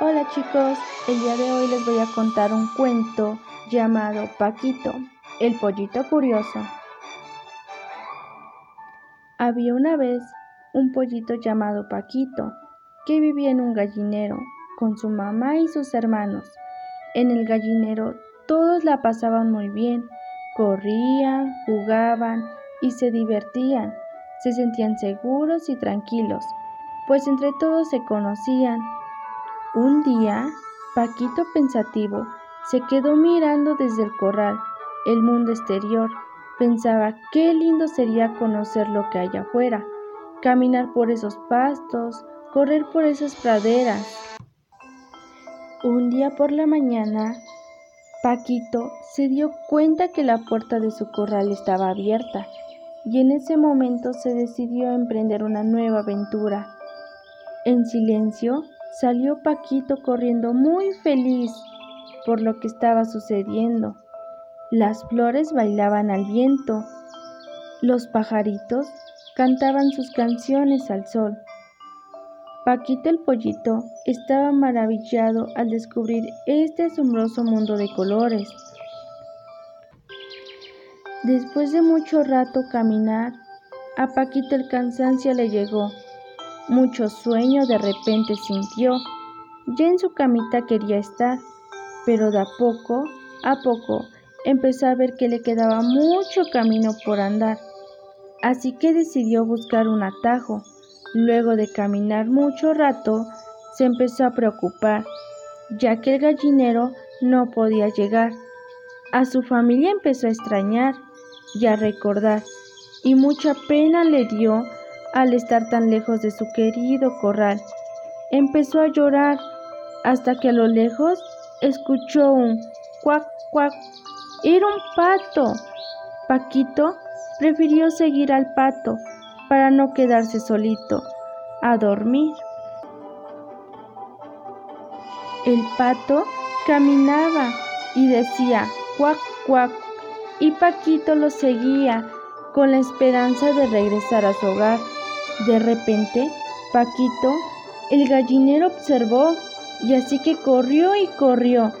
Hola chicos, el día de hoy les voy a contar un cuento llamado Paquito, el pollito curioso. Había una vez un pollito llamado Paquito que vivía en un gallinero con su mamá y sus hermanos. En el gallinero todos la pasaban muy bien, corrían, jugaban y se divertían. Se sentían seguros y tranquilos, pues entre todos se conocían un día, Paquito pensativo se quedó mirando desde el corral el mundo exterior. Pensaba qué lindo sería conocer lo que hay afuera, caminar por esos pastos, correr por esas praderas. Un día por la mañana, Paquito se dio cuenta que la puerta de su corral estaba abierta y en ese momento se decidió a emprender una nueva aventura. En silencio, Salió Paquito corriendo muy feliz por lo que estaba sucediendo. Las flores bailaban al viento, los pajaritos cantaban sus canciones al sol. Paquito el pollito estaba maravillado al descubrir este asombroso mundo de colores. Después de mucho rato caminar, a Paquito el cansancio le llegó mucho sueño de repente sintió. Ya en su camita quería estar, pero de a poco a poco empezó a ver que le quedaba mucho camino por andar. Así que decidió buscar un atajo. Luego de caminar mucho rato, se empezó a preocupar, ya que el gallinero no podía llegar. A su familia empezó a extrañar y a recordar, y mucha pena le dio al estar tan lejos de su querido corral. Empezó a llorar hasta que a lo lejos escuchó un cuac cuac. Era un pato. Paquito prefirió seguir al pato para no quedarse solito a dormir. El pato caminaba y decía cuac cuac y Paquito lo seguía con la esperanza de regresar a su hogar. De repente, Paquito, el gallinero observó y así que corrió y corrió.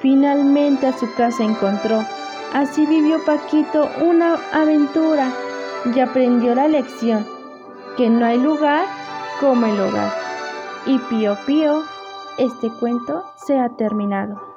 Finalmente a su casa encontró. Así vivió Paquito una aventura y aprendió la lección, que no hay lugar como el hogar. Y pío pío, este cuento se ha terminado.